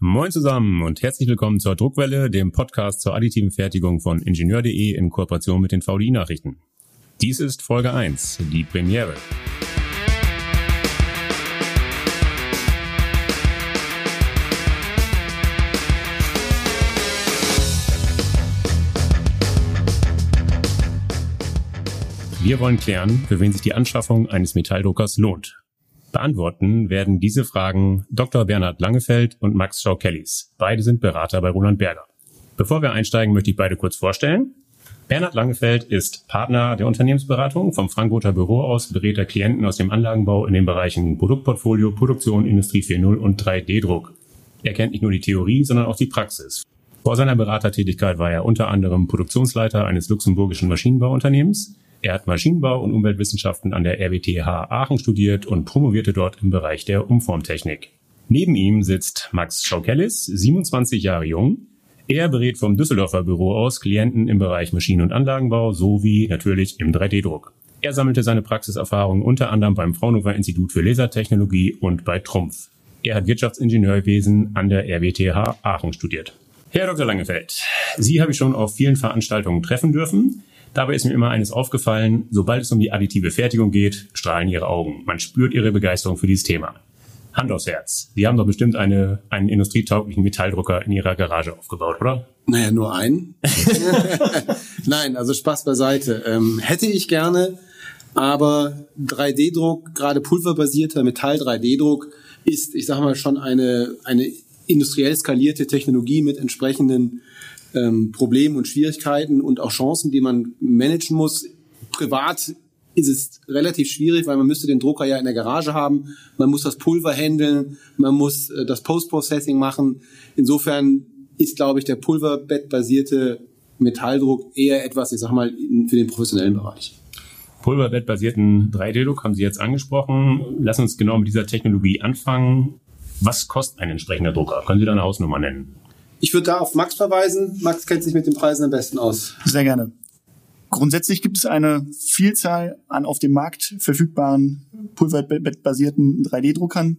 Moin zusammen und herzlich willkommen zur Druckwelle, dem Podcast zur additiven Fertigung von Ingenieur.de in Kooperation mit den VDI-Nachrichten. Dies ist Folge 1, die Premiere. Wir wollen klären, für wen sich die Anschaffung eines Metalldruckers lohnt. Beantworten werden diese Fragen Dr. Bernhard Langefeld und Max Schau-Kellys. Beide sind Berater bei Roland Berger. Bevor wir einsteigen, möchte ich beide kurz vorstellen. Bernhard Langefeld ist Partner der Unternehmensberatung. Vom Frankfurter Büro aus berät er Klienten aus dem Anlagenbau in den Bereichen Produktportfolio, Produktion, Industrie 4.0 und 3D-Druck. Er kennt nicht nur die Theorie, sondern auch die Praxis. Vor seiner Beratertätigkeit war er unter anderem Produktionsleiter eines luxemburgischen Maschinenbauunternehmens. Er hat Maschinenbau und Umweltwissenschaften an der RWTH Aachen studiert und promovierte dort im Bereich der Umformtechnik. Neben ihm sitzt Max Schaukellis, 27 Jahre jung. Er berät vom Düsseldorfer Büro aus Klienten im Bereich Maschinen- und Anlagenbau sowie natürlich im 3D-Druck. Er sammelte seine Praxiserfahrung unter anderem beim Fraunhofer Institut für Lasertechnologie und bei Trumpf. Er hat Wirtschaftsingenieurwesen an der RWTH Aachen studiert. Herr Dr. Langefeld, Sie habe ich schon auf vielen Veranstaltungen treffen dürfen. Dabei ist mir immer eines aufgefallen, sobald es um die additive Fertigung geht, strahlen Ihre Augen. Man spürt Ihre Begeisterung für dieses Thema. Hand aufs Herz. Sie haben doch bestimmt eine, einen industrietauglichen Metalldrucker in Ihrer Garage aufgebaut, oder? Naja, nur einen. Nein, also Spaß beiseite. Ähm, hätte ich gerne, aber 3D-Druck, gerade pulverbasierter Metall-3D-Druck, ist, ich sage mal, schon eine, eine industriell skalierte Technologie mit entsprechenden ähm, Problemen und Schwierigkeiten und auch Chancen, die man managen muss. Privat ist es relativ schwierig, weil man müsste den Drucker ja in der Garage haben, man muss das Pulver handeln, man muss äh, das Post-Processing machen. Insofern ist, glaube ich, der pulverbettbasierte Metalldruck eher etwas, ich sag mal, für den professionellen Bereich. Pulverbettbasierten 3D-Druck haben Sie jetzt angesprochen. Lass uns genau mit dieser Technologie anfangen. Was kostet ein entsprechender Drucker? Können Sie da eine Hausnummer nennen? Ich würde da auf Max verweisen. Max kennt sich mit den Preisen am besten aus. Sehr gerne. Grundsätzlich gibt es eine Vielzahl an auf dem Markt verfügbaren pulverbettbasierten 3D-Druckern,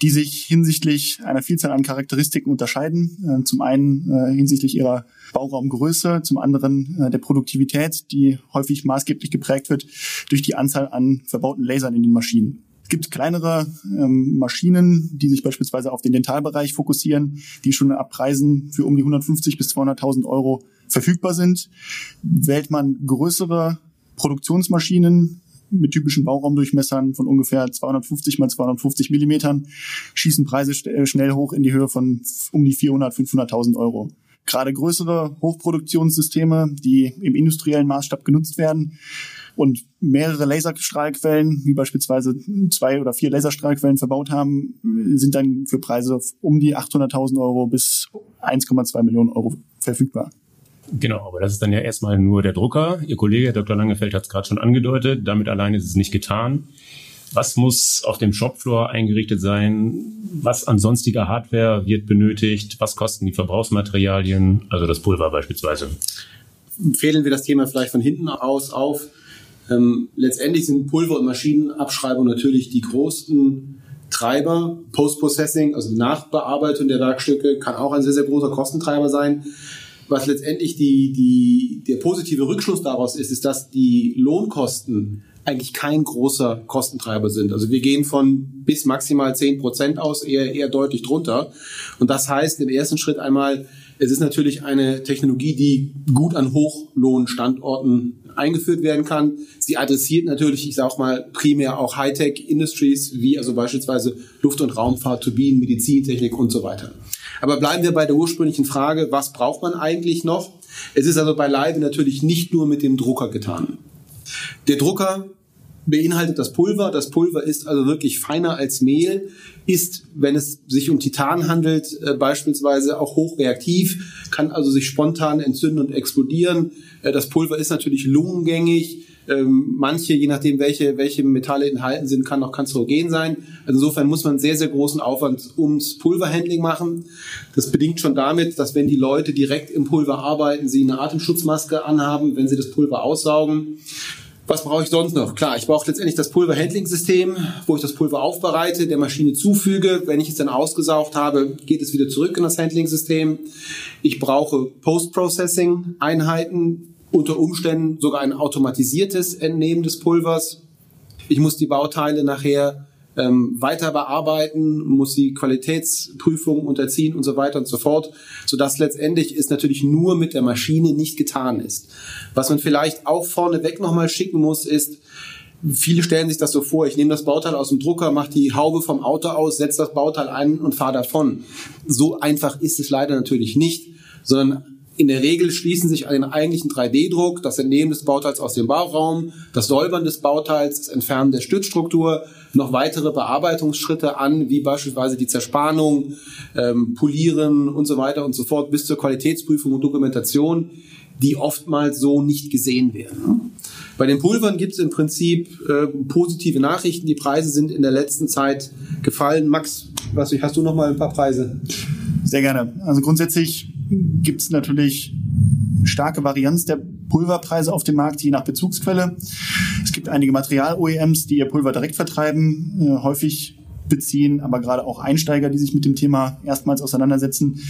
die sich hinsichtlich einer Vielzahl an Charakteristiken unterscheiden. Äh, zum einen äh, hinsichtlich ihrer Bauraumgröße, zum anderen äh, der Produktivität, die häufig maßgeblich geprägt wird durch die Anzahl an verbauten Lasern in den Maschinen. Es gibt kleinere ähm, Maschinen, die sich beispielsweise auf den Dentalbereich fokussieren, die schon ab Preisen für um die 150 bis 200.000 Euro verfügbar sind. Wählt man größere Produktionsmaschinen mit typischen Bauraumdurchmessern von ungefähr 250 mal 250 Millimetern, schießen Preise äh, schnell hoch in die Höhe von um die 400, 500.000 Euro. Gerade größere Hochproduktionssysteme, die im industriellen Maßstab genutzt werden, und mehrere Laserstrahlquellen, wie beispielsweise zwei oder vier Laserstrahlquellen verbaut haben, sind dann für Preise um die 800.000 Euro bis 1,2 Millionen Euro verfügbar. Genau, aber das ist dann ja erstmal nur der Drucker. Ihr Kollege Dr. Langefeld hat es gerade schon angedeutet. Damit allein ist es nicht getan. Was muss auf dem Shopfloor eingerichtet sein? Was an sonstiger Hardware wird benötigt? Was kosten die Verbrauchsmaterialien? Also das Pulver beispielsweise. Fädeln wir das Thema vielleicht von hinten aus auf. Ähm, letztendlich sind Pulver- und Maschinenabschreibung natürlich die größten Treiber. Post-Processing, also Nachbearbeitung der Werkstücke, kann auch ein sehr, sehr großer Kostentreiber sein. Was letztendlich die, die, der positive Rückschluss daraus ist, ist, dass die Lohnkosten eigentlich kein großer Kostentreiber sind. Also wir gehen von bis maximal zehn Prozent aus, eher, eher deutlich drunter. Und das heißt im ersten Schritt einmal, es ist natürlich eine Technologie, die gut an Hochlohnstandorten eingeführt werden kann. Sie adressiert natürlich, ich sage mal, primär auch Hightech-Industries, wie also beispielsweise Luft- und Raumfahrt, Turbinen, Medizintechnik und so weiter. Aber bleiben wir bei der ursprünglichen Frage, was braucht man eigentlich noch? Es ist also beileibe natürlich nicht nur mit dem Drucker getan. Der Drucker beinhaltet das Pulver. Das Pulver ist also wirklich feiner als Mehl, ist, wenn es sich um Titan handelt, äh, beispielsweise auch hochreaktiv, kann also sich spontan entzünden und explodieren. Äh, das Pulver ist natürlich lungengängig. Ähm, manche, je nachdem, welche, welche Metalle enthalten sind, kann auch kanzerogen sein. Also insofern muss man sehr, sehr großen Aufwand ums Pulverhandling machen. Das bedingt schon damit, dass wenn die Leute direkt im Pulver arbeiten, sie eine Atemschutzmaske anhaben, wenn sie das Pulver aussaugen Was brauche ich sonst noch? Klar, ich brauche letztendlich das Pulverhandling-System, wo ich das Pulver aufbereite, der Maschine zufüge. Wenn ich es dann ausgesaugt habe, geht es wieder zurück in das Handling-System. Ich brauche Post-Processing-Einheiten, unter Umständen sogar ein automatisiertes Entnehmen des Pulvers. Ich muss die Bauteile nachher ähm, weiter bearbeiten, muss die Qualitätsprüfung unterziehen und so weiter und so fort, sodass letztendlich es natürlich nur mit der Maschine nicht getan ist. Was man vielleicht auch vorneweg nochmal schicken muss, ist, Viele stellen sich das so vor, ich nehme das Bauteil aus dem Drucker, mache die Haube vom Auto aus, setze das Bauteil ein und fahre davon. So einfach ist es leider natürlich nicht, sondern in der Regel schließen sich an den eigentlichen 3D-Druck, das Entnehmen des Bauteils aus dem Bauraum, das Säubern des Bauteils, das Entfernen der Stützstruktur, noch weitere Bearbeitungsschritte an, wie beispielsweise die Zerspanung, ähm, Polieren und so weiter und so fort, bis zur Qualitätsprüfung und Dokumentation, die oftmals so nicht gesehen werden. Bei den Pulvern gibt es im Prinzip äh, positive Nachrichten. Die Preise sind in der letzten Zeit gefallen. Max, was hast du noch mal ein paar Preise? Sehr gerne. Also grundsätzlich gibt es natürlich starke Varianz der Pulverpreise auf dem Markt, je nach Bezugsquelle. Es gibt einige Material-OEMs, die ihr Pulver direkt vertreiben, äh, häufig beziehen, aber gerade auch Einsteiger, die sich mit dem Thema erstmals auseinandersetzen,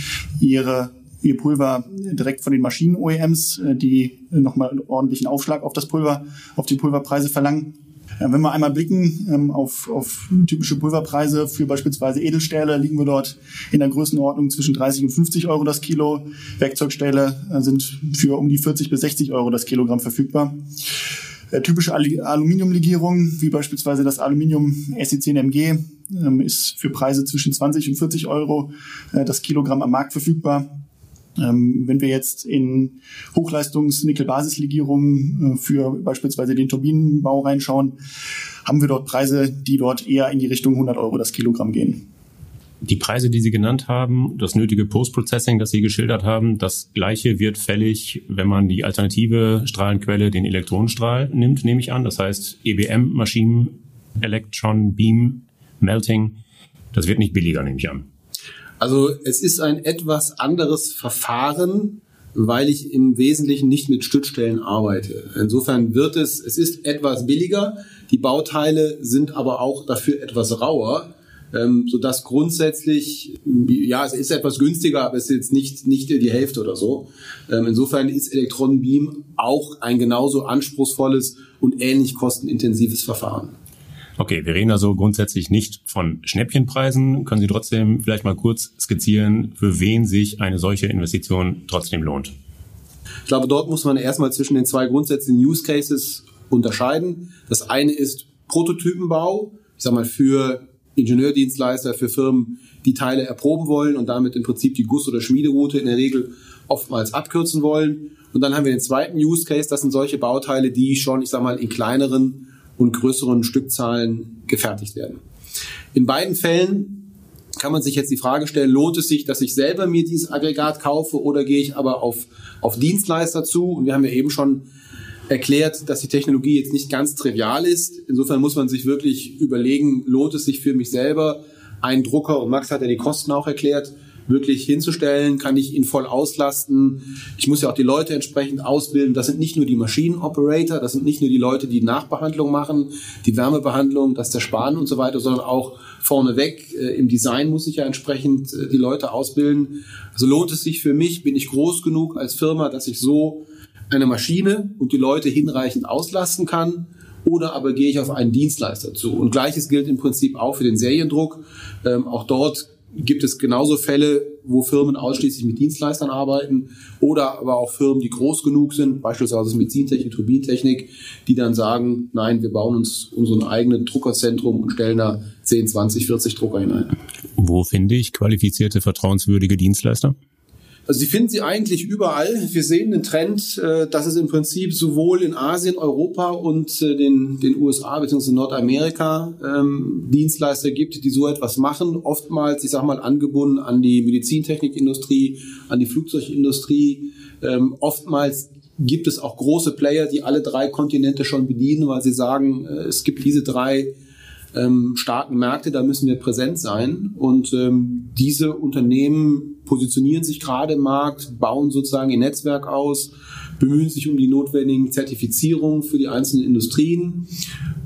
ihre ihr Pulver direkt von den Maschinen-OEMs, äh, die nochmal ordentlichen Aufschlag auf das Pulver, auf die Pulverpreise verlangen. Wenn wir einmal blicken ähm, auf, auf typische Pulverpreise für beispielsweise Edelstähle, liegen wir dort in der Größenordnung zwischen 30 und 50 Euro das Kilo. Werkzeugstähle äh, sind für um die 40 bis 60 Euro das Kilogramm verfügbar. Äh, typische Aluminiumlegierungen, wie beispielsweise das Aluminium SE10MG, ähm, ist für Preise zwischen 20 und 40 Euro äh, das Kilogramm am Markt verfügbar. Ähm, wenn wir jetzt in Hochleistungs-Nickel-Basislegierungen äh, für beispielsweise den Turbinenbau reinschauen, haben wir dort Preise, die dort eher in die Richtung 100 Euro das Kilogramm gehen. Die Preise, die Sie genannt haben, das nötige Post-Processing, das Sie geschildert haben, das gleiche wird fällig, wenn man die alternative Strahlenquelle, den Elektronenstrahl nimmt, nehme ich an. Das heißt EBM-Maschinen, Electron Beam Melting. Das wird nicht billiger, nehme ich an. Also es ist ein etwas anderes Verfahren, weil ich im Wesentlichen nicht mit Stützstellen arbeite. Insofern wird es, es ist etwas billiger, die Bauteile sind aber auch dafür etwas rauer, ähm, sodass grundsätzlich, ja, es ist etwas günstiger, aber es ist jetzt nicht, nicht die Hälfte oder so. Ähm, insofern ist Elektronenbeam auch ein genauso anspruchsvolles und ähnlich kostenintensives Verfahren. Okay, wir reden also grundsätzlich nicht von Schnäppchenpreisen. Können Sie trotzdem vielleicht mal kurz skizzieren, für wen sich eine solche Investition trotzdem lohnt? Ich glaube, dort muss man erstmal zwischen den zwei grundsätzlichen Use Cases unterscheiden. Das eine ist Prototypenbau, ich sag mal für Ingenieurdienstleister, für Firmen, die Teile erproben wollen und damit im Prinzip die Guss- oder Schmiederoute in der Regel oftmals abkürzen wollen. Und dann haben wir den zweiten Use Case, das sind solche Bauteile, die schon, ich sag mal, in kleineren und größeren Stückzahlen gefertigt werden. In beiden Fällen kann man sich jetzt die Frage stellen, lohnt es sich, dass ich selber mir dieses Aggregat kaufe oder gehe ich aber auf, auf Dienstleister zu? Und wir haben ja eben schon erklärt, dass die Technologie jetzt nicht ganz trivial ist. Insofern muss man sich wirklich überlegen, lohnt es sich für mich selber, einen Drucker, und Max hat ja die Kosten auch erklärt, wirklich hinzustellen, kann ich ihn voll auslasten. Ich muss ja auch die Leute entsprechend ausbilden. Das sind nicht nur die Maschinenoperator, das sind nicht nur die Leute, die Nachbehandlung machen, die Wärmebehandlung, das Zersparen und so weiter, sondern auch vorneweg äh, im Design muss ich ja entsprechend äh, die Leute ausbilden. Also lohnt es sich für mich, bin ich groß genug als Firma, dass ich so eine Maschine und die Leute hinreichend auslasten kann oder aber gehe ich auf einen Dienstleister zu. Und gleiches gilt im Prinzip auch für den Seriendruck. Ähm, auch dort gibt es genauso Fälle, wo Firmen ausschließlich mit Dienstleistern arbeiten oder aber auch Firmen, die groß genug sind, beispielsweise Medizintechnik, Turbintechnik, die dann sagen, nein, wir bauen uns unseren eigenen Druckerzentrum und stellen da 10, 20, 40 Drucker hinein. Wo finde ich qualifizierte, vertrauenswürdige Dienstleister? Also Sie finden sie eigentlich überall. Wir sehen den Trend, äh, dass es im Prinzip sowohl in Asien, Europa und äh, den, den USA bzw. Nordamerika ähm, Dienstleister gibt, die so etwas machen. Oftmals, ich sage mal, angebunden an die Medizintechnikindustrie, an die Flugzeugindustrie. Ähm, oftmals gibt es auch große Player, die alle drei Kontinente schon bedienen, weil sie sagen, äh, es gibt diese drei ähm, starken Märkte, da müssen wir präsent sein. Und ähm, diese Unternehmen positionieren sich gerade im Markt, bauen sozusagen ihr Netzwerk aus, bemühen sich um die notwendigen Zertifizierungen für die einzelnen Industrien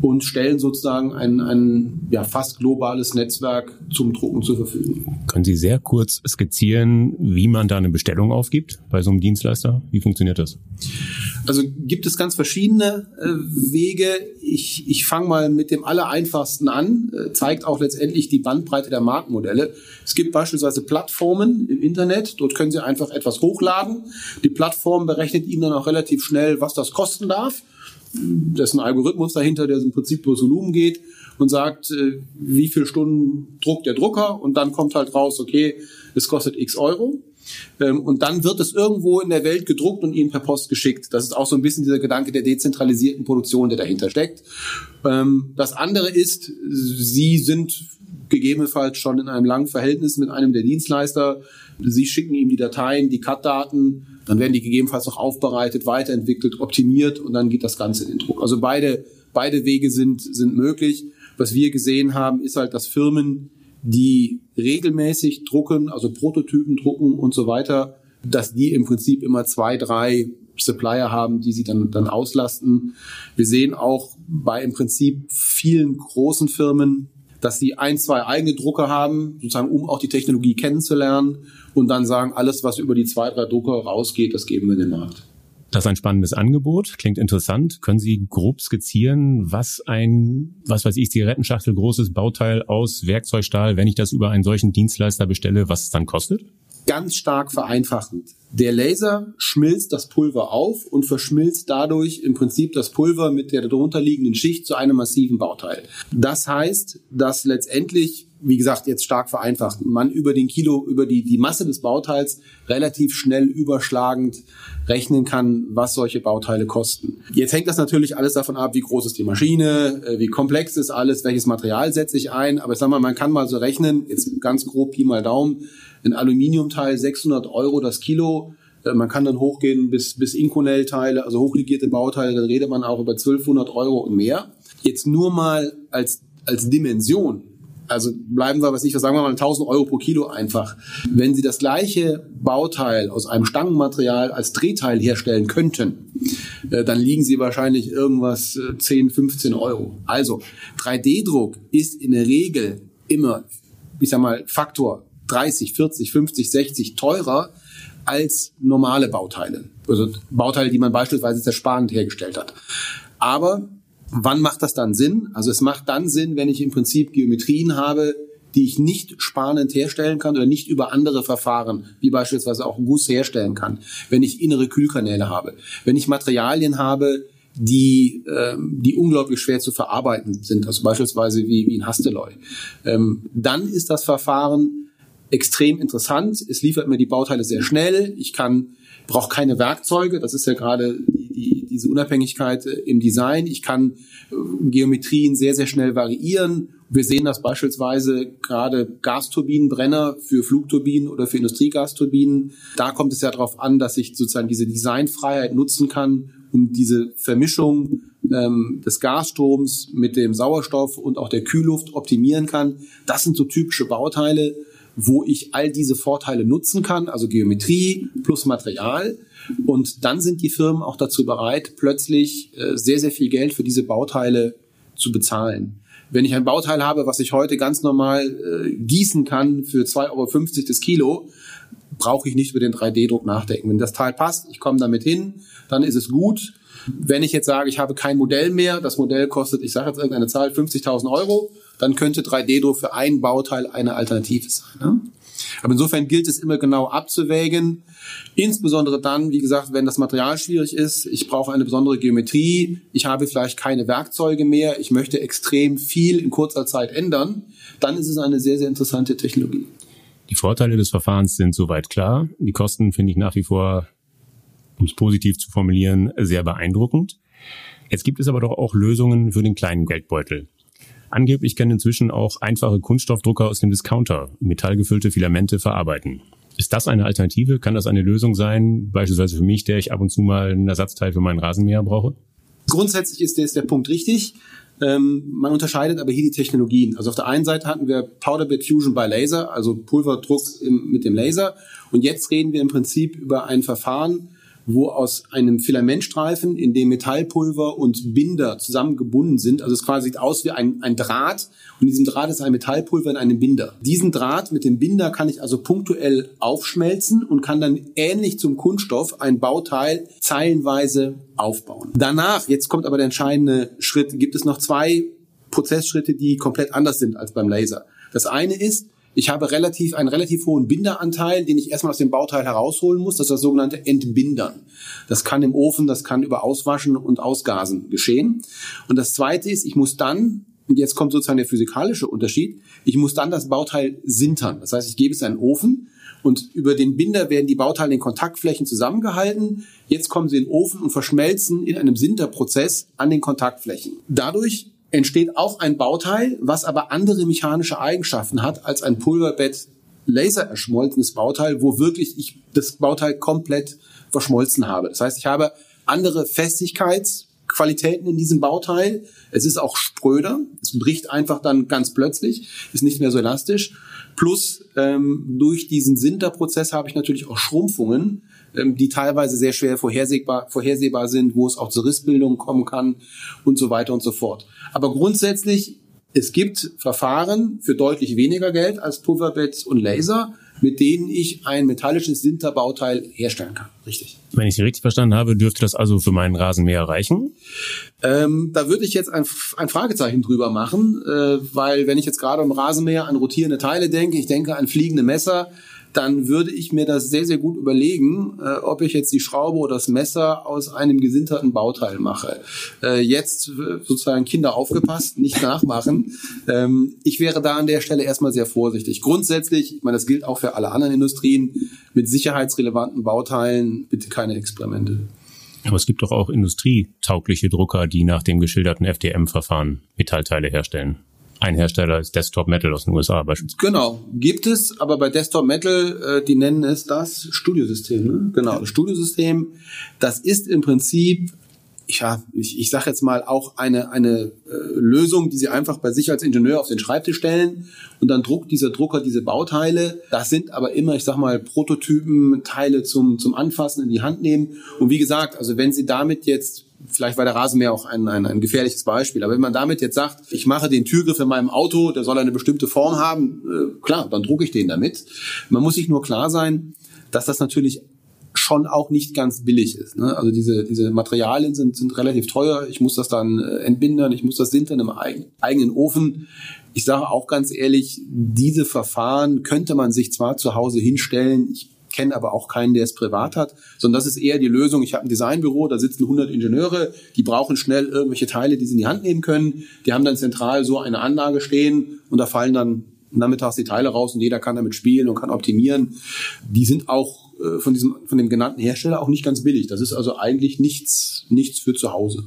und stellen sozusagen ein, ein ja, fast globales Netzwerk zum Drucken zur Verfügung. Können Sie sehr kurz skizzieren, wie man da eine Bestellung aufgibt bei so einem Dienstleister? Wie funktioniert das? Also gibt es ganz verschiedene äh, Wege. Ich, ich fange mal mit dem allereinfachsten an, äh, zeigt auch letztendlich die Bandbreite der Marktmodelle. Es gibt beispielsweise Plattformen im Internet, dort können Sie einfach etwas hochladen. Die Plattform berechnet Ihnen dann auch relativ schnell, was das kosten darf. Da ist ein Algorithmus dahinter, der im Prinzip über Volumen geht und sagt, äh, wie viele Stunden druckt der Drucker und dann kommt halt raus, okay, es kostet x Euro. Ähm, und dann wird es irgendwo in der Welt gedruckt und Ihnen per Post geschickt. Das ist auch so ein bisschen dieser Gedanke der dezentralisierten Produktion, der dahinter steckt. Ähm, das andere ist, Sie sind gegebenenfalls schon in einem langen Verhältnis mit einem der Dienstleister. Sie schicken ihm die Dateien, die CAD-Daten, dann werden die gegebenenfalls noch aufbereitet, weiterentwickelt, optimiert und dann geht das Ganze in den Druck. Also beide, beide Wege sind, sind möglich. Was wir gesehen haben, ist halt, dass Firmen, die regelmäßig drucken, also Prototypen drucken und so weiter, dass die im Prinzip immer zwei, drei Supplier haben, die sie dann, dann auslasten. Wir sehen auch bei im Prinzip vielen großen Firmen, dass sie ein, zwei eigene Drucker haben, sozusagen um auch die Technologie kennenzulernen und dann sagen, alles, was über die zwei, drei Drucker rausgeht, das geben wir in den Markt. Das ist ein spannendes Angebot, klingt interessant. Können Sie grob skizzieren, was ein, was weiß ich, Zigarettenschachtel großes Bauteil aus Werkzeugstahl, wenn ich das über einen solchen Dienstleister bestelle, was es dann kostet? Ganz stark vereinfachend. Der Laser schmilzt das Pulver auf und verschmilzt dadurch im Prinzip das Pulver mit der darunterliegenden Schicht zu einem massiven Bauteil. Das heißt, dass letztendlich wie gesagt, jetzt stark vereinfacht, man über den Kilo, über die, die Masse des Bauteils relativ schnell überschlagend rechnen kann, was solche Bauteile kosten. Jetzt hängt das natürlich alles davon ab, wie groß ist die Maschine, äh, wie komplex ist alles, welches Material setze ich ein. Aber ich sag mal, man kann mal so rechnen, jetzt ganz grob Pi mal Daumen, ein Aluminiumteil 600 Euro das Kilo. Äh, man kann dann hochgehen bis, bis Inconel-Teile, also hochlegierte Bauteile, dann redet man auch über 1200 Euro und mehr. Jetzt nur mal als, als Dimension also bleiben wir, was ich, was sagen wir mal, 1000 Euro pro Kilo einfach. Wenn Sie das gleiche Bauteil aus einem Stangenmaterial als Drehteil herstellen könnten, äh, dann liegen Sie wahrscheinlich irgendwas 10, äh, 15 Euro. Also 3D-Druck ist in der Regel immer, ich sag mal, Faktor 30, 40, 50, 60 teurer als normale Bauteile. Also Bauteile, die man beispielsweise zersparend hergestellt hat. Aber Wann macht das dann Sinn? Also es macht dann Sinn, wenn ich im Prinzip Geometrien habe, die ich nicht sparend herstellen kann oder nicht über andere Verfahren, wie beispielsweise auch Guss herstellen kann, wenn ich innere Kühlkanäle habe, wenn ich Materialien habe, die, ähm, die unglaublich schwer zu verarbeiten sind, also beispielsweise wie, wie ein Hasteloy. Ähm, dann ist das Verfahren extrem interessant. Es liefert mir die Bauteile sehr schnell. Ich kann brauche keine Werkzeuge. Das ist ja gerade die, die, diese Unabhängigkeit äh, im Design. Ich kann äh, Geometrien sehr, sehr schnell variieren. Wir sehen das beispielsweise gerade Gasturbinenbrenner für Flugturbinen oder für Industriegasturbinen. Da kommt es ja darauf an, dass ich sozusagen diese Designfreiheit nutzen kann, um diese Vermischung ähm, des Gasstroms mit dem Sauerstoff und auch der Kühlluft optimieren kann. Das sind so typische Bauteile, wo ich all diese Vorteile nutzen kann, also Geometrie plus Material. Und dann sind die Firmen auch dazu bereit, plötzlich äh, sehr, sehr viel Geld für diese Bauteile zu bezahlen. Wenn ich ein Bauteil habe, was ich heute ganz normal äh, gießen kann für 2,50 Euro das Kilo, brauche ich nicht über den 3D-Druck nachdenken. Wenn das Teil passt, ich komme damit hin, dann ist es gut. Wenn ich jetzt sage, ich habe kein Modell mehr, das Modell kostet, ich sage jetzt irgendeine Zahl, 50.000 Euro, dann könnte 3D-Druck für ein Bauteil eine Alternative sein. Ne? Aber insofern gilt es immer genau abzuwägen. Insbesondere dann, wie gesagt, wenn das Material schwierig ist, ich brauche eine besondere Geometrie, ich habe vielleicht keine Werkzeuge mehr, ich möchte extrem viel in kurzer Zeit ändern, dann ist es eine sehr, sehr interessante Technologie. Die Vorteile des Verfahrens sind soweit klar. Die Kosten finde ich nach wie vor, um es positiv zu formulieren, sehr beeindruckend. Jetzt gibt es aber doch auch Lösungen für den kleinen Geldbeutel. Angeblich können inzwischen auch einfache Kunststoffdrucker aus dem Discounter metallgefüllte Filamente verarbeiten. Ist das eine Alternative? Kann das eine Lösung sein, beispielsweise für mich, der ich ab und zu mal ein Ersatzteil für meinen Rasenmäher brauche? Grundsätzlich ist der, Punkt richtig. Ähm, man unterscheidet aber hier die Technologien. Also auf der einen Seite hatten wir Powder Bed Fusion by Laser, also Pulverdruck mit dem Laser. Und jetzt reden wir im Prinzip über ein Verfahren, wo aus einem Filamentstreifen, in dem Metallpulver und Binder zusammengebunden sind, also es quasi sieht aus wie ein, ein Draht und in diesem Draht ist ein Metallpulver in einem Binder. Diesen Draht mit dem Binder kann ich also punktuell aufschmelzen und kann dann ähnlich zum Kunststoff ein Bauteil zeilenweise aufbauen. Danach, jetzt kommt aber der entscheidende Schritt, gibt es noch zwei Prozessschritte, die komplett anders sind als beim Laser. Das eine ist, ich habe relativ, einen relativ hohen Binderanteil, den ich erstmal aus dem Bauteil herausholen muss. Das ist das sogenannte Entbindern. Das kann im Ofen, das kann über Auswaschen und Ausgasen geschehen. Und das zweite ist, ich muss dann, und jetzt kommt sozusagen der physikalische Unterschied, ich muss dann das Bauteil sintern. Das heißt, ich gebe es in einen Ofen und über den Binder werden die Bauteile in Kontaktflächen zusammengehalten. Jetzt kommen sie in den Ofen und verschmelzen in einem Sinterprozess an den Kontaktflächen. Dadurch entsteht auch ein Bauteil, was aber andere mechanische Eigenschaften hat als ein Pulverbett laser erschmolzenes Bauteil, wo wirklich ich das Bauteil komplett verschmolzen habe. Das heißt, ich habe andere Festigkeitsqualitäten in diesem Bauteil. Es ist auch spröder. Es bricht einfach dann ganz plötzlich, ist nicht mehr so elastisch. Plus ähm, durch diesen Sinterprozess habe ich natürlich auch Schrumpfungen, die teilweise sehr schwer vorhersehbar, vorhersehbar sind, wo es auch zur Rissbildung kommen kann und so weiter und so fort. Aber grundsätzlich, es gibt Verfahren für deutlich weniger Geld als Pulverbett und Laser, mit denen ich ein metallisches Sinterbauteil herstellen kann. Richtig. Wenn ich Sie richtig verstanden habe, dürfte das also für meinen Rasenmäher reichen? Ähm, da würde ich jetzt ein, ein Fragezeichen drüber machen, äh, weil wenn ich jetzt gerade im Rasenmäher an rotierende Teile denke, ich denke an fliegende Messer, dann würde ich mir das sehr, sehr gut überlegen, äh, ob ich jetzt die Schraube oder das Messer aus einem gesinterten Bauteil mache. Äh, jetzt äh, sozusagen Kinder aufgepasst, nicht nachmachen. Ähm, ich wäre da an der Stelle erstmal sehr vorsichtig. Grundsätzlich, ich meine, das gilt auch für alle anderen Industrien, mit sicherheitsrelevanten Bauteilen bitte keine Experimente. Aber es gibt doch auch industrietaugliche Drucker, die nach dem geschilderten FDM-Verfahren Metallteile herstellen. Ein Hersteller ist Desktop Metal aus den USA beispielsweise. Genau, gibt es, aber bei Desktop Metal, äh, die nennen es das Studiosystem. Ne? Genau, das Studiosystem, das ist im Prinzip ja, ich, ich sage jetzt mal auch eine, eine äh, Lösung, die Sie einfach bei sich als Ingenieur auf den Schreibtisch stellen und dann druckt dieser Drucker diese Bauteile. Das sind aber immer, ich sag mal, Prototypen, Teile zum, zum Anfassen in die Hand nehmen. Und wie gesagt, also wenn Sie damit jetzt vielleicht war der Rasenmäher auch ein, ein, ein gefährliches Beispiel. Aber wenn man damit jetzt sagt, ich mache den Türgriff in meinem Auto, der soll eine bestimmte Form haben, äh, klar, dann drucke ich den damit. Man muss sich nur klar sein, dass das natürlich schon auch nicht ganz billig ist. Ne? Also diese, diese Materialien sind, sind relativ teuer. Ich muss das dann äh, entbindern, ich muss das sintern im eigen, eigenen Ofen. Ich sage auch ganz ehrlich, diese Verfahren könnte man sich zwar zu Hause hinstellen. Ich kenne aber auch keinen, der es privat hat, sondern das ist eher die Lösung. Ich habe ein Designbüro, da sitzen 100 Ingenieure, die brauchen schnell irgendwelche Teile, die sie in die Hand nehmen können. Die haben dann zentral so eine Anlage stehen und da fallen dann nachmittags die Teile raus und jeder kann damit spielen und kann optimieren. Die sind auch äh, von diesem, von dem genannten Hersteller auch nicht ganz billig. Das ist also eigentlich nichts, nichts für zu Hause.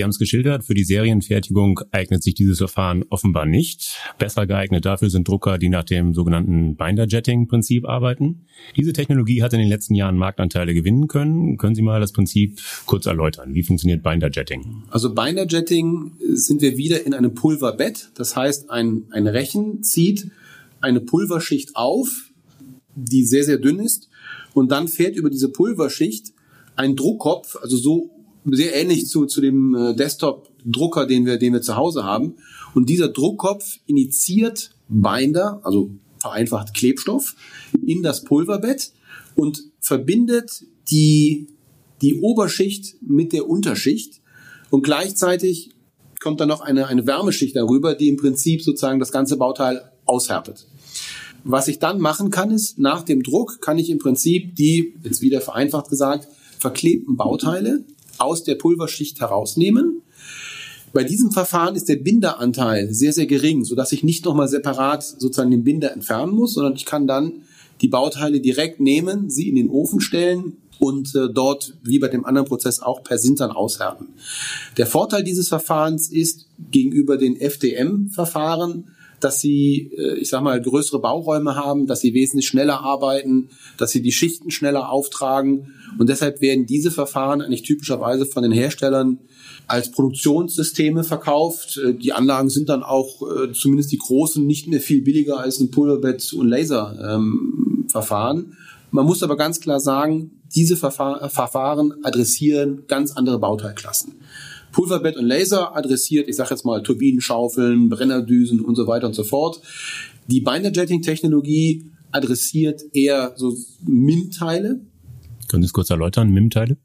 Sie haben es geschildert, für die Serienfertigung eignet sich dieses Verfahren offenbar nicht. Besser geeignet dafür sind Drucker, die nach dem sogenannten Binder-Jetting-Prinzip arbeiten. Diese Technologie hat in den letzten Jahren Marktanteile gewinnen können. Können Sie mal das Prinzip kurz erläutern? Wie funktioniert Binder-Jetting? Also Binder-Jetting sind wir wieder in einem Pulverbett. Das heißt, ein, ein Rechen zieht eine Pulverschicht auf, die sehr, sehr dünn ist. Und dann fährt über diese Pulverschicht ein Druckkopf, also so sehr ähnlich zu, zu dem äh, Desktop-Drucker, den wir, den wir zu Hause haben. Und dieser Druckkopf initiiert Binder, also vereinfacht Klebstoff, in das Pulverbett und verbindet die, die Oberschicht mit der Unterschicht. Und gleichzeitig kommt dann noch eine, eine Wärmeschicht darüber, die im Prinzip sozusagen das ganze Bauteil aushärtet. Was ich dann machen kann, ist, nach dem Druck kann ich im Prinzip die, jetzt wieder vereinfacht gesagt, verklebten Bauteile aus der Pulverschicht herausnehmen. Bei diesem Verfahren ist der Binderanteil sehr, sehr gering, sodass ich nicht nochmal separat sozusagen den Binder entfernen muss, sondern ich kann dann die Bauteile direkt nehmen, sie in den Ofen stellen und äh, dort, wie bei dem anderen Prozess, auch per Sintern aushärten. Der Vorteil dieses Verfahrens ist gegenüber den FDM-Verfahren, dass sie, äh, ich sag mal, größere Bauräume haben, dass sie wesentlich schneller arbeiten, dass sie die Schichten schneller auftragen. Und deshalb werden diese Verfahren eigentlich typischerweise von den Herstellern als Produktionssysteme verkauft. Äh, die Anlagen sind dann auch, äh, zumindest die großen, nicht mehr viel billiger als ein Pulverbett- und Laserverfahren. Ähm, Man muss aber ganz klar sagen, diese Verfahr Verfahren adressieren ganz andere Bauteilklassen. Pulverbett und Laser adressiert, ich sage jetzt mal Turbinenschaufeln, Brennerdüsen und so weiter und so fort. Die Binder-Jetting-Technologie adressiert eher so MIM-Teile. Können Sie es kurz erläutern, MIM-Teile?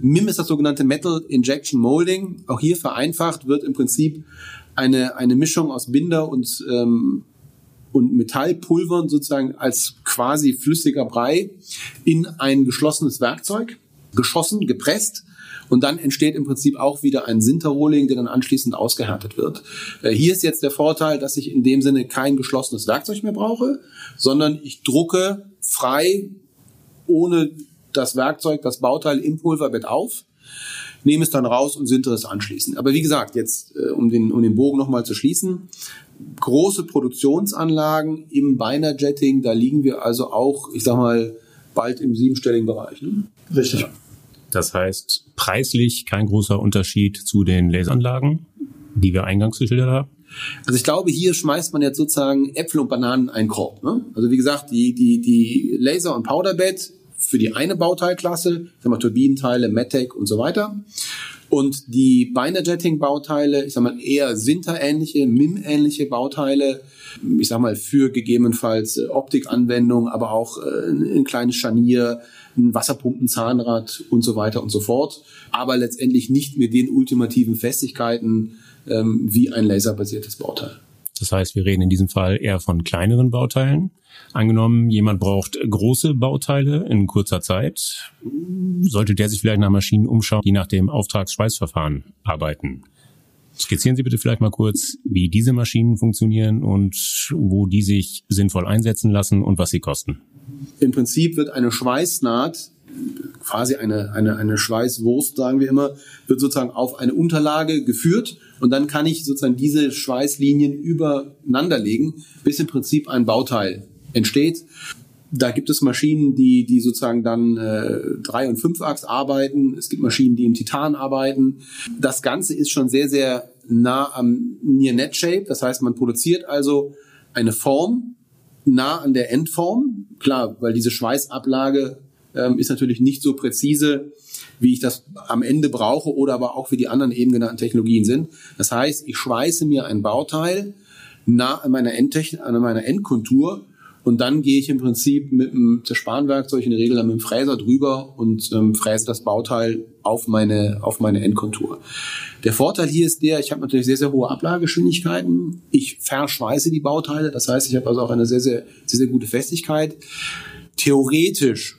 MIM ist das sogenannte Metal Injection Molding. Auch hier vereinfacht wird im Prinzip eine, eine Mischung aus Binder und, ähm, und Metallpulvern sozusagen als quasi flüssiger Brei in ein geschlossenes Werkzeug geschossen, gepresst. Und dann entsteht im Prinzip auch wieder ein Sinterrohling, der dann anschließend ausgehärtet wird. Äh, hier ist jetzt der Vorteil, dass ich in dem Sinne kein geschlossenes Werkzeug mehr brauche, sondern ich drucke frei ohne das Werkzeug, das Bauteil im Pulverbett auf, nehme es dann raus und sintere es anschließend. Aber wie gesagt, jetzt äh, um, den, um den Bogen nochmal zu schließen, große Produktionsanlagen im Binder-Jetting, da liegen wir also auch, ich sag mal, bald im siebenstelligen Bereich. Ne? Richtig. Ja. Das heißt, preislich kein großer Unterschied zu den Laseranlagen, die wir eingangs geschildert haben. Also ich glaube, hier schmeißt man jetzt sozusagen Äpfel und Bananen in einen Korb. Ne? Also wie gesagt, die, die, die Laser- und Powderbed für die eine Bauteilklasse, sag mal Turbinenteile, Metec und so weiter. Und die Binder-Jetting-Bauteile, ich sag mal eher Sinter-ähnliche, MIM-ähnliche Bauteile, ich sag mal für gegebenenfalls Optikanwendung, aber auch äh, ein kleines Scharnier, ein Wasserpumpenzahnrad und so weiter und so fort. Aber letztendlich nicht mit den ultimativen Festigkeiten ähm, wie ein laserbasiertes Bauteil. Das heißt, wir reden in diesem Fall eher von kleineren Bauteilen. Angenommen, jemand braucht große Bauteile in kurzer Zeit, sollte der sich vielleicht nach Maschinen umschauen, die nach dem Auftragsschweißverfahren arbeiten. Skizzieren Sie bitte vielleicht mal kurz, wie diese Maschinen funktionieren und wo die sich sinnvoll einsetzen lassen und was sie kosten. Im Prinzip wird eine Schweißnaht quasi eine, eine, eine Schweißwurst, sagen wir immer, wird sozusagen auf eine Unterlage geführt und dann kann ich sozusagen diese Schweißlinien übereinander legen, bis im Prinzip ein Bauteil entsteht. Da gibt es Maschinen, die, die sozusagen dann äh, drei- und fünfachs arbeiten. Es gibt Maschinen, die im Titan arbeiten. Das Ganze ist schon sehr, sehr nah am Near-Net-Shape. Das heißt, man produziert also eine Form nah an der Endform. Klar, weil diese Schweißablage ähm, ist natürlich nicht so präzise, wie ich das am Ende brauche oder aber auch wie die anderen eben genannten Technologien sind. Das heißt, ich schweiße mir ein Bauteil nah an meiner, Endtechn an meiner Endkontur und dann gehe ich im Prinzip mit einem Zersparenwerkzeug in der Regel dann mit dem Fräser drüber und ähm, fräse das Bauteil auf meine, auf meine Endkontur. Der Vorteil hier ist der, ich habe natürlich sehr, sehr hohe Ablagegeschwindigkeiten. Ich verschweiße die Bauteile. Das heißt, ich habe also auch eine sehr, sehr, sehr, sehr gute Festigkeit. Theoretisch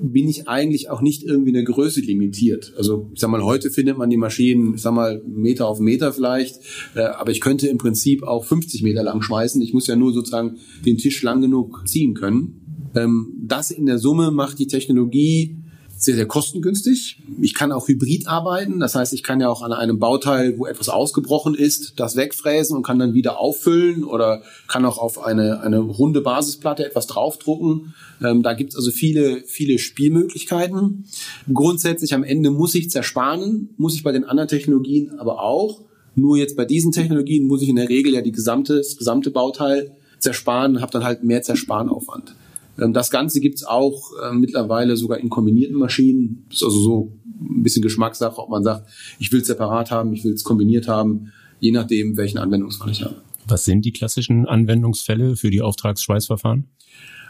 bin ich eigentlich auch nicht irgendwie eine Größe limitiert. Also ich sag mal, heute findet man die Maschinen, ich sag mal, Meter auf Meter vielleicht, äh, aber ich könnte im Prinzip auch 50 Meter lang schmeißen. Ich muss ja nur sozusagen den Tisch lang genug ziehen können. Ähm, das in der Summe macht die Technologie sehr, sehr kostengünstig. Ich kann auch hybrid arbeiten. Das heißt, ich kann ja auch an einem Bauteil, wo etwas ausgebrochen ist, das wegfräsen und kann dann wieder auffüllen oder kann auch auf eine, eine runde Basisplatte etwas draufdrucken. Ähm, da gibt's also viele, viele Spielmöglichkeiten. Grundsätzlich am Ende muss ich zersparen, muss ich bei den anderen Technologien aber auch. Nur jetzt bei diesen Technologien muss ich in der Regel ja die gesamte, das gesamte Bauteil zersparen, habe dann halt mehr Zersparenaufwand. Ähm, das Ganze gibt's auch äh, mittlerweile sogar in kombinierten Maschinen. Das ist also so ein bisschen Geschmackssache, ob man sagt, ich will es separat haben, ich will es kombiniert haben, je nachdem, welchen Anwendungsfall ich habe. Was sind die klassischen Anwendungsfälle für die Auftragsschweißverfahren?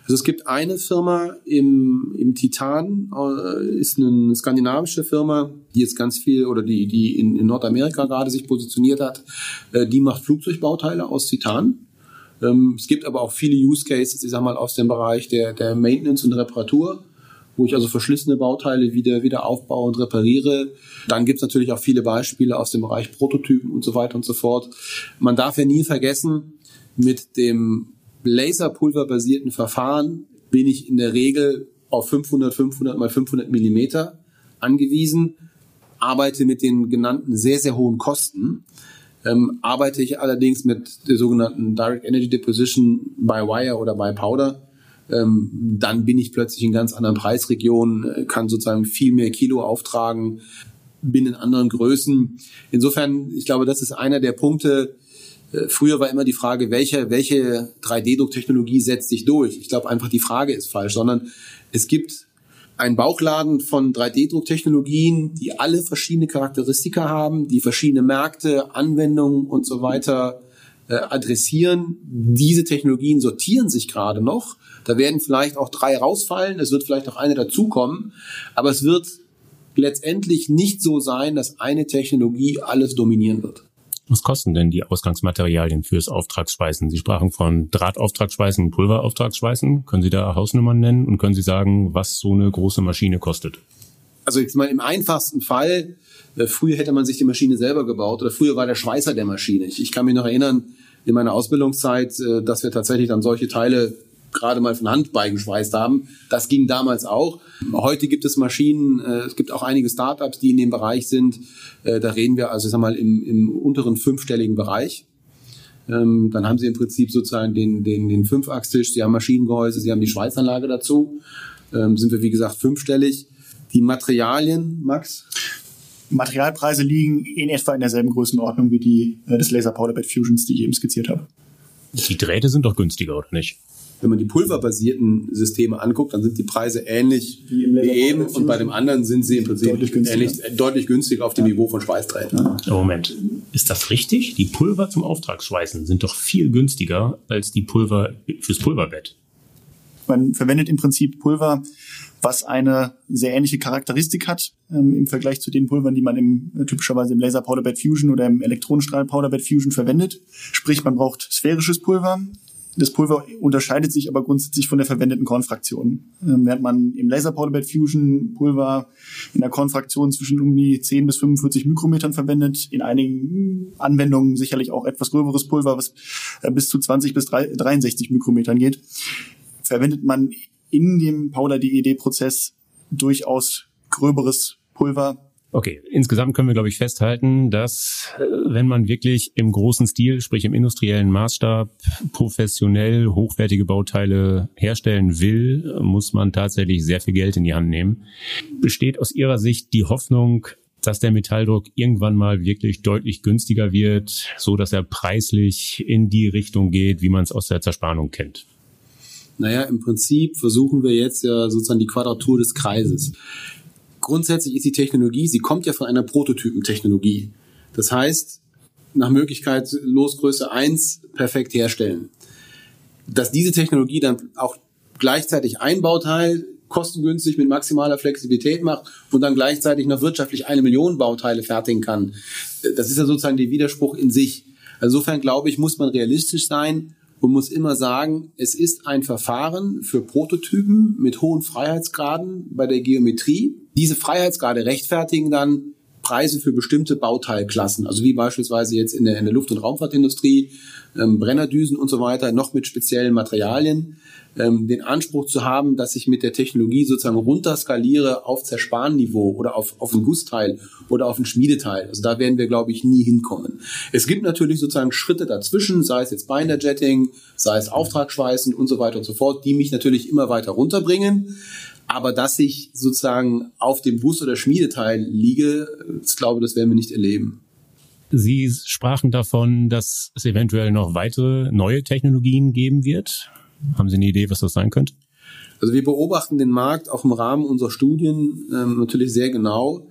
Also es gibt eine Firma im, im Titan, äh, ist eine skandinavische Firma, die jetzt ganz viel oder die, die in, in Nordamerika gerade sich positioniert hat. Äh, die macht Flugzeugbauteile aus Titan. Ähm, es gibt aber auch viele Use Cases, ich sag mal, aus dem Bereich der, der Maintenance und Reparatur, wo ich also verschlissene Bauteile wieder, wieder aufbaue und repariere. Dann gibt es natürlich auch viele Beispiele aus dem Bereich Prototypen und so weiter und so fort. Man darf ja nie vergessen, mit dem laserpulverbasierten Verfahren bin ich in der Regel auf 500, 500 mal 500 Millimeter angewiesen, arbeite mit den genannten sehr, sehr hohen Kosten. Ähm, arbeite ich allerdings mit der sogenannten Direct Energy Deposition by Wire oder by Powder, ähm, dann bin ich plötzlich in ganz anderen Preisregionen, äh, kann sozusagen viel mehr Kilo auftragen. bin in anderen Größen. Insofern, ich glaube, das ist einer der Punkte. Äh, früher war immer die Frage, welche, welche 3D-Drucktechnologie setzt sich durch? Ich glaube einfach, die Frage ist falsch, sondern es gibt einen Bauchladen von 3D-Drucktechnologien, die alle verschiedene Charakteristika haben, die verschiedene Märkte, Anwendungen und so weiter äh, adressieren. Diese Technologien sortieren sich gerade noch. Da werden vielleicht auch drei rausfallen, es wird vielleicht noch eine dazukommen, aber es wird letztendlich nicht so sein, dass eine Technologie alles dominieren wird. Was kosten denn die Ausgangsmaterialien fürs Auftragsschweißen? Sie sprachen von Drahtauftragsschweißen und Pulverauftragsschweißen. Können Sie da Hausnummern nennen und können Sie sagen, was so eine große Maschine kostet? Also jetzt mal im einfachsten Fall, äh, früher hätte man sich die Maschine selber gebaut oder früher war der Schweißer der Maschine. Ich, kann mich noch erinnern, in meiner Ausbildungszeit, äh, dass wir tatsächlich dann solche Teile gerade mal von Hand beigeschweißt haben. Das ging damals auch. Heute gibt es Maschinen, äh, es gibt auch einige Startups, die in dem Bereich sind. Äh, da reden wir also, sag mal, im, im unteren fünfstelligen Bereich. Ähm, dann haben sie im Prinzip sozusagen den, den, den Fünfachstisch, sie haben Maschinengehäuse, sie haben die Schweißanlage dazu. Ähm, sind wir, wie gesagt, fünfstellig. Die Materialien, Max? Materialpreise liegen in etwa in derselben Größenordnung wie die äh, des Laser Powder Bed Fusions, die ich eben skizziert habe. Die Drähte sind doch günstiger, oder nicht? Wenn man die pulverbasierten Systeme anguckt, dann sind die Preise ähnlich wie, wie eben und bei dem anderen sind sie im Prinzip deutlich günstiger, ähnlich, äh, deutlich günstiger auf dem ja. Niveau von Schweißdrähten. Ja. Moment, ist das richtig? Die Pulver zum Auftragsschweißen sind doch viel günstiger als die Pulver fürs Pulverbett. Man verwendet im Prinzip Pulver, was eine sehr ähnliche Charakteristik hat ähm, im Vergleich zu den Pulvern, die man im, äh, typischerweise im Laser Powder Bed Fusion oder im Elektronenstrahl Powder Bed Fusion verwendet. Sprich, man braucht sphärisches Pulver, das Pulver unterscheidet sich aber grundsätzlich von der verwendeten Kornfraktion. Ähm, während man im Laser Powder Bed Fusion Pulver in der Kornfraktion zwischen um die 10 bis 45 Mikrometern verwendet, in einigen Anwendungen sicherlich auch etwas gröberes Pulver, was äh, bis zu 20 bis 63 Mikrometern geht, verwendet man in dem Powder DED Prozess durchaus gröberes Pulver, Okay, insgesamt können wir, glaube ich, festhalten, dass äh, wenn man wirklich im großen Stil, sprich im industriellen Maßstab, professionell hochwertige Bauteile herstellen will, muss man tatsächlich sehr viel Geld in die Hand nehmen. Besteht aus Ihrer Sicht die Hoffnung, dass der Metalldruck irgendwann mal wirklich deutlich günstiger wird, so dass er preislich in die Richtung geht, wie man es aus der Zerspannung kennt? Naja, im Prinzip versuchen wir jetzt ja sozusagen die Quadratur des Kreises grundsätzlich ist die Technologie, sie kommt ja von einer Prototypentechnologie. Das heißt, nach Möglichkeit Losgröße 1 perfekt herstellen. Dass diese Technologie dann auch gleichzeitig ein Bauteil kostengünstig mit maximaler Flexibilität macht und dann gleichzeitig noch wirtschaftlich eine Million Bauteile fertigen kann. Das ist ja sozusagen der Widerspruch in sich. Insofern glaube ich, muss man realistisch sein und muss immer sagen, es ist ein Verfahren für Prototypen mit hohen Freiheitsgraden bei der Geometrie. Diese Freiheitsgrade rechtfertigen dann Preise für bestimmte Bauteilklassen, also wie beispielsweise jetzt in der, in der Luft- und Raumfahrtindustrie, ähm, Brennerdüsen und so weiter, noch mit speziellen Materialien ähm, den Anspruch zu haben, dass ich mit der Technologie sozusagen runterskaliere auf Zerspanniveau oder auf, auf ein Gussteil oder auf ein Schmiedeteil. Also da werden wir, glaube ich, nie hinkommen. Es gibt natürlich sozusagen Schritte dazwischen, sei es jetzt Binder-Jetting, sei es Auftragsschweißen und so weiter und so fort, die mich natürlich immer weiter runterbringen. Aber dass ich sozusagen auf dem Bus- oder Schmiedeteil liege, ich glaube, das werden wir nicht erleben. Sie sprachen davon, dass es eventuell noch weitere neue Technologien geben wird. Haben Sie eine Idee, was das sein könnte? Also wir beobachten den Markt auch im Rahmen unserer Studien ähm, natürlich sehr genau.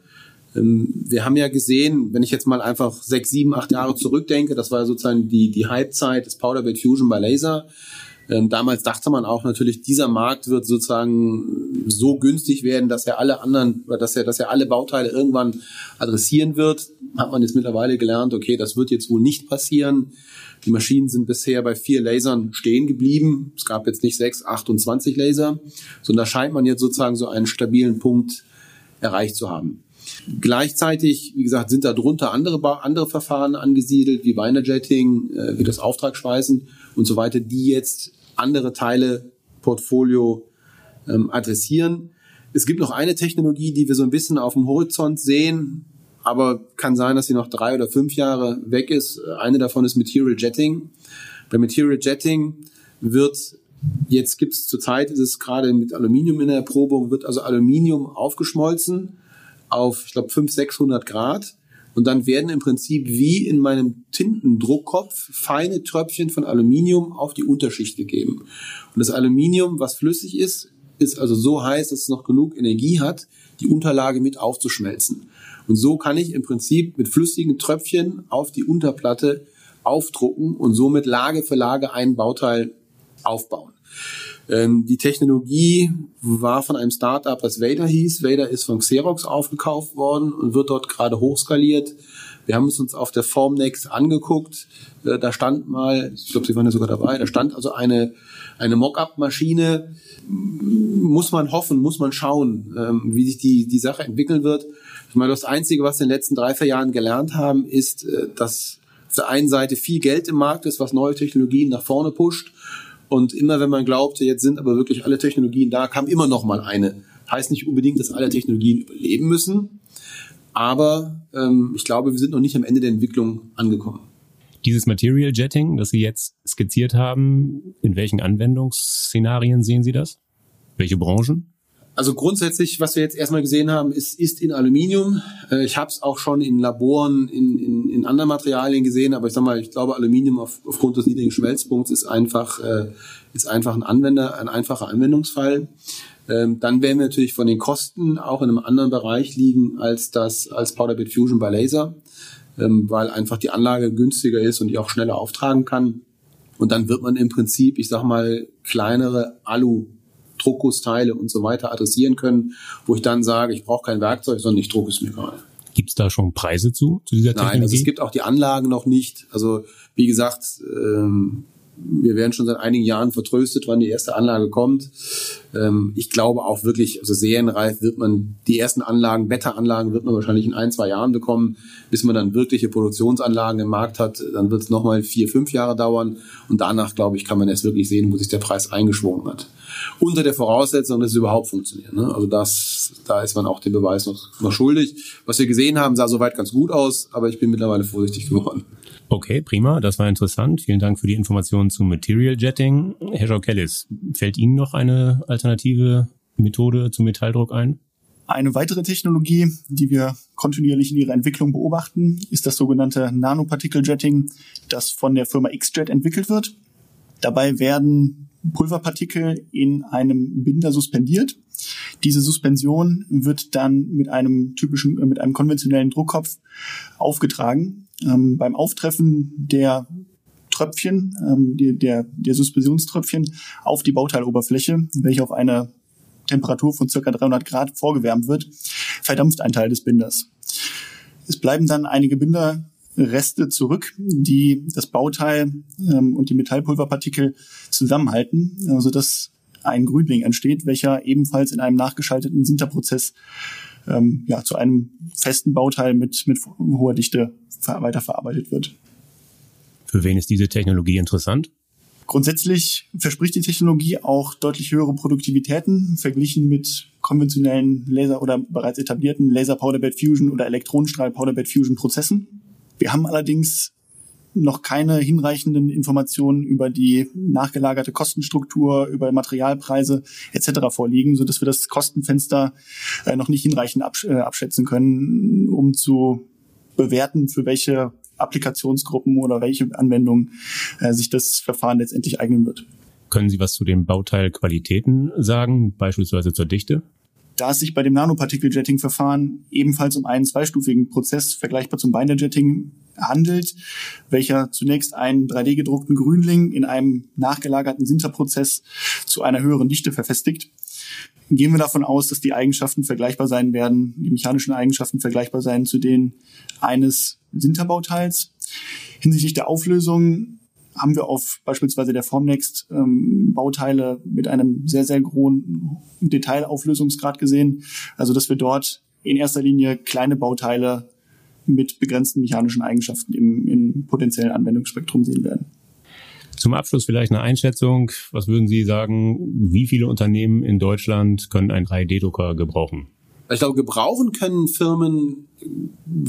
Ähm, wir haben ja gesehen, wenn ich jetzt mal einfach sechs, sieben, acht Jahre zurückdenke, das war sozusagen die, die Halbzeit des Powder Bed Fusion bei Laser. Ähm, damals dachte man auch natürlich, dieser Markt wird sozusagen so günstig werden, dass er alle anderen, dass er, dass er alle Bauteile irgendwann adressieren wird. Hat man jetzt mittlerweile gelernt, okay, das wird jetzt wohl nicht passieren. Die Maschinen sind bisher bei vier Lasern stehen geblieben. Es gab jetzt nicht sechs, 28 Laser, sondern da scheint man jetzt sozusagen so einen stabilen Punkt erreicht zu haben. Gleichzeitig, wie gesagt, sind da drunter andere, andere Verfahren angesiedelt, wie Binder-Jetting, äh, wie das Auftragsschweißen und so weiter, die jetzt andere Teile Portfolio ähm, adressieren. Es gibt noch eine Technologie, die wir so ein bisschen auf dem Horizont sehen, aber kann sein, dass sie noch drei oder fünf Jahre weg ist. Eine davon ist Material Jetting. Bei Material Jetting wird jetzt gibt es zurzeit ist es gerade mit Aluminium in der Erprobung wird also Aluminium aufgeschmolzen auf, ich glaube, 500, 600 Grad. Und dann werden im Prinzip wie in meinem Tintendruckkopf feine Tröpfchen von Aluminium auf die Unterschicht gegeben. Und das Aluminium, was flüssig ist, ist also so heiß, dass es noch genug Energie hat, die Unterlage mit aufzuschmelzen. Und so kann ich im Prinzip mit flüssigen Tröpfchen auf die Unterplatte aufdrucken und somit Lage für Lage ein Bauteil aufbauen. Ähm, die Technologie war von einem Startup, das Vader hieß. Vader ist von Xerox aufgekauft worden und wird dort gerade hochskaliert. Wir haben es uns auf der Formnext angeguckt. Äh, da stand mal, ich glaube, Sie waren ja sogar dabei, da stand also eine, eine Mock-up-Maschine. Muss man hoffen, muss man schauen, ähm, wie sich die, die Sache entwickeln wird. Ich meine, das Einzige, was wir in den letzten drei, vier Jahren gelernt haben, ist, äh, dass auf der einen Seite viel Geld im Markt ist, was neue Technologien nach vorne pusht. Und immer wenn man glaubte, jetzt sind aber wirklich alle Technologien da, kam immer noch mal eine. Heißt nicht unbedingt, dass alle Technologien überleben müssen, aber ähm, ich glaube, wir sind noch nicht am Ende der Entwicklung angekommen. Dieses Material Jetting, das Sie jetzt skizziert haben, in welchen Anwendungsszenarien sehen Sie das? Welche Branchen? Also grundsätzlich, was wir jetzt erstmal gesehen haben, ist, ist in Aluminium. Äh, ich habe es auch schon in Laboren in, in, in anderen Materialien gesehen, aber ich sag mal, ich glaube, Aluminium auf, aufgrund des niedrigen Schmelzpunkts ist einfach, äh, ist einfach ein Anwender, ein einfacher Anwendungsfall. Ähm, dann werden wir natürlich von den Kosten auch in einem anderen Bereich liegen als das als Powder Bed Fusion bei Laser, ähm, weil einfach die Anlage günstiger ist und die auch schneller auftragen kann. Und dann wird man im Prinzip, ich sag mal, kleinere Alu Druckgussteile und so weiter adressieren können, wo ich dann sage, ich brauche kein Werkzeug, sondern ich drucke es mir gerade. Gibt es da schon Preise zu, zu dieser Technologie? Nein, also es gibt auch die Anlagen noch nicht. Also wie gesagt, ähm, wir werden schon seit einigen Jahren vertröstet, wann die erste Anlage kommt. Ähm, ich glaube auch wirklich, also serienreif wird man die ersten Anlagen, Beta-Anlagen wird man wahrscheinlich in ein, zwei Jahren bekommen, bis man dann wirkliche Produktionsanlagen im Markt hat. Dann wird es nochmal vier, fünf Jahre dauern und danach, glaube ich, kann man erst wirklich sehen, wo sich der Preis eingeschwungen hat. Unter der Voraussetzung, dass es überhaupt funktioniert. Ne? Also das, da ist man auch den Beweis noch, noch schuldig. Was wir gesehen haben, sah soweit ganz gut aus, aber ich bin mittlerweile vorsichtig geworden. Okay, prima, das war interessant. Vielen Dank für die Informationen zum Material Jetting. Herr Schaukellis, fällt Ihnen noch eine alternative Methode zum Metalldruck ein? Eine weitere Technologie, die wir kontinuierlich in ihrer Entwicklung beobachten, ist das sogenannte Nanoparticle Jetting, das von der Firma XJet entwickelt wird. Dabei werden Pulverpartikel in einem Binder suspendiert. Diese Suspension wird dann mit einem typischen, äh, mit einem konventionellen Druckkopf aufgetragen. Ähm, beim Auftreffen der Tröpfchen, ähm, die, der, der Suspensionströpfchen auf die Bauteiloberfläche, welche auf eine Temperatur von circa 300 Grad vorgewärmt wird, verdampft ein Teil des Binders. Es bleiben dann einige Binderreste zurück, die das Bauteil ähm, und die Metallpulverpartikel zusammenhalten, äh, sodass ein Grünling entsteht, welcher ebenfalls in einem nachgeschalteten Sinterprozess ähm, ja, zu einem festen Bauteil mit, mit hoher Dichte weiterverarbeitet wird. Für wen ist diese Technologie interessant? Grundsätzlich verspricht die Technologie auch deutlich höhere Produktivitäten verglichen mit konventionellen Laser oder bereits etablierten Laser Powder Bed Fusion oder Elektronenstrahl Powder Bed Fusion Prozessen. Wir haben allerdings noch keine hinreichenden Informationen über die nachgelagerte Kostenstruktur, über Materialpreise etc. vorliegen, so dass wir das Kostenfenster äh, noch nicht hinreichend äh, abschätzen können, um zu bewerten, für welche Applikationsgruppen oder welche Anwendungen äh, sich das Verfahren letztendlich eignen wird. Können Sie was zu den Bauteilqualitäten sagen, beispielsweise zur Dichte? Da es sich bei dem Nanopartikel-Jetting-Verfahren ebenfalls um einen zweistufigen Prozess vergleichbar zum Binder-Jetting handelt, welcher zunächst einen 3D-gedruckten Grünling in einem nachgelagerten Sinterprozess zu einer höheren Dichte verfestigt, gehen wir davon aus, dass die Eigenschaften vergleichbar sein werden, die mechanischen Eigenschaften vergleichbar sein zu denen eines Sinterbauteils. Hinsichtlich der Auflösung haben wir auf beispielsweise der Formnext ähm, Bauteile mit einem sehr, sehr hohen Detailauflösungsgrad gesehen. Also dass wir dort in erster Linie kleine Bauteile mit begrenzten mechanischen Eigenschaften im, im potenziellen Anwendungsspektrum sehen werden. Zum Abschluss vielleicht eine Einschätzung. Was würden Sie sagen, wie viele Unternehmen in Deutschland können einen 3D-Drucker gebrauchen? Ich glaube, gebrauchen können Firmen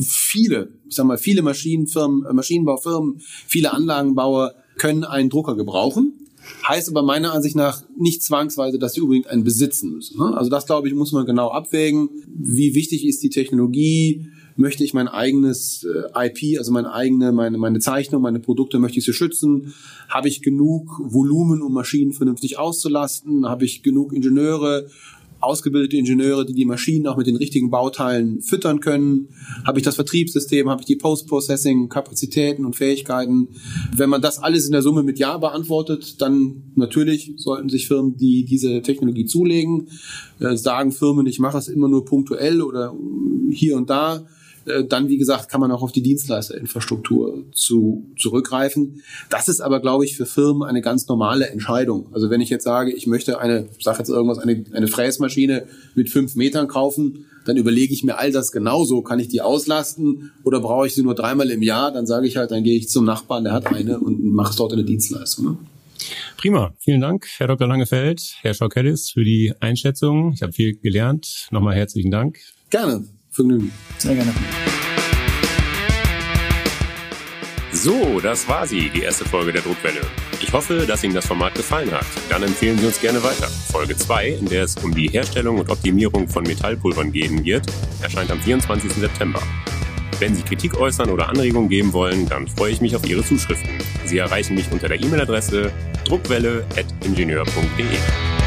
viele, ich sag mal, viele Maschinenfirmen, äh, Maschinenbaufirmen, viele Anlagenbauer können einen Drucker gebrauchen. Heißt aber meiner Ansicht nach nicht zwangsweise, dass sie unbedingt einen besitzen müssen. Ne? Also das, glaube ich, muss man genau abwägen. Wie wichtig ist die Technologie? Möchte ich mein eigenes äh, IP, also meine eigene, meine, meine Zeichnung, meine Produkte, möchte ich sie schützen? Habe ich genug Volumen, um Maschinen vernünftig auszulasten? Habe ich genug Ingenieure, ausgebildete Ingenieure, die die Maschinen auch mit den richtigen Bauteilen füttern können? Habe ich das Vertriebssystem? Habe ich die Post-Processing-Kapazitäten und Fähigkeiten? Wenn man das alles in der Summe mit Ja beantwortet, dann natürlich sollten sich Firmen, die diese Technologie zulegen, äh, sagen Firmen, ich mache es immer nur punktuell oder hier und da dann, wie gesagt, kann man auch auf die Dienstleisterinfrastruktur zu, zurückgreifen. Das ist aber, glaube ich, für Firmen eine ganz normale Entscheidung. Also wenn ich jetzt sage, ich möchte eine, sage jetzt irgendwas, eine, eine Fräsmaschine mit fünf Metern kaufen, dann überlege ich mir all das genauso. Kann ich die auslasten oder brauche ich sie nur dreimal im Jahr? Dann sage ich halt, dann gehe ich zum Nachbarn, der hat eine und mache dort eine Dienstleistung. Ne? Prima. Vielen Dank, Herr Dr. Langefeld, Herr Schaukellis, für die Einschätzung. Ich habe viel gelernt. Nochmal herzlichen Dank. Gerne. Vergnügen. Sehr gerne. So, das war sie, die erste Folge der Druckwelle. Ich hoffe, dass Ihnen das Format gefallen hat. Dann empfehlen Sie uns gerne weiter. Folge 2, in der es um die Herstellung und Optimierung von Metallpulvern gehen wird, erscheint am 24. September. Wenn Sie Kritik äußern oder Anregungen geben wollen, dann freue ich mich auf Ihre Zuschriften. Sie erreichen mich unter der E-Mail-Adresse druckwelle.ingenieur.de.